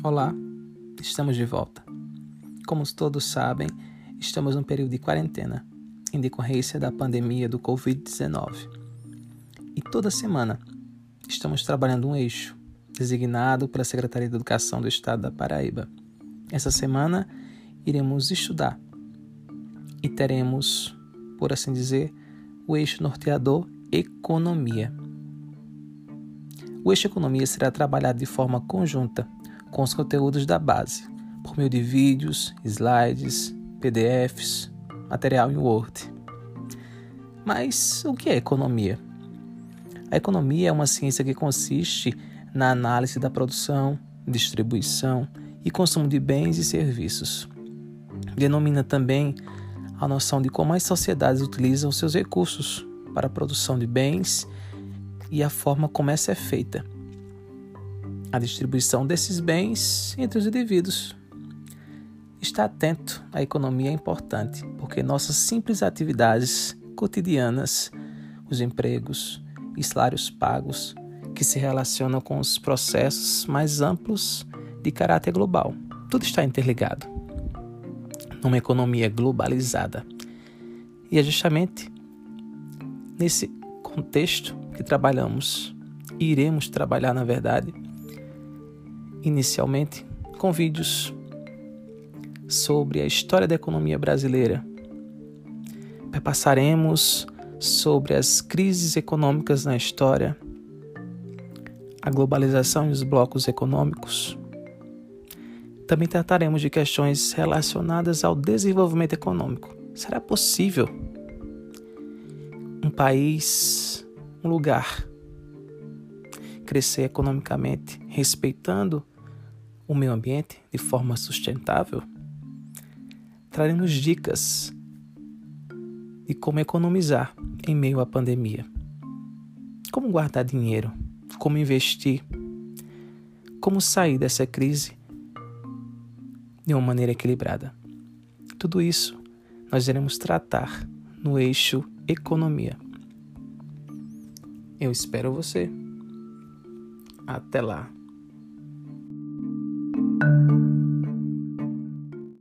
Olá, estamos de volta. Como todos sabem, estamos num período de quarentena, em decorrência da pandemia do Covid-19. E toda semana estamos trabalhando um eixo designado pela Secretaria de Educação do Estado da Paraíba. Essa semana iremos estudar e teremos, por assim dizer, o eixo norteador Economia. O eixo Economia será trabalhado de forma conjunta com os conteúdos da base, por meio de vídeos, slides, PDFs, material em Word. Mas o que é economia? A economia é uma ciência que consiste na análise da produção, distribuição e consumo de bens e serviços. Denomina também a noção de como as sociedades utilizam seus recursos para a produção de bens e a forma como essa é feita a distribuição desses bens entre os indivíduos. Estar atento à economia é importante, porque nossas simples atividades cotidianas, os empregos e salários pagos, que se relacionam com os processos mais amplos de caráter global, tudo está interligado numa economia globalizada. E é justamente nesse contexto que trabalhamos, e iremos trabalhar, na verdade, inicialmente com vídeos sobre a história da economia brasileira. Passaremos sobre as crises econômicas na história, a globalização e os blocos econômicos. Também trataremos de questões relacionadas ao desenvolvimento econômico. Será possível um país, um lugar, crescer economicamente respeitando o meio ambiente de forma sustentável, traremos dicas de como economizar em meio à pandemia. Como guardar dinheiro, como investir, como sair dessa crise de uma maneira equilibrada. Tudo isso nós iremos tratar no eixo economia. Eu espero você. Até lá. thank you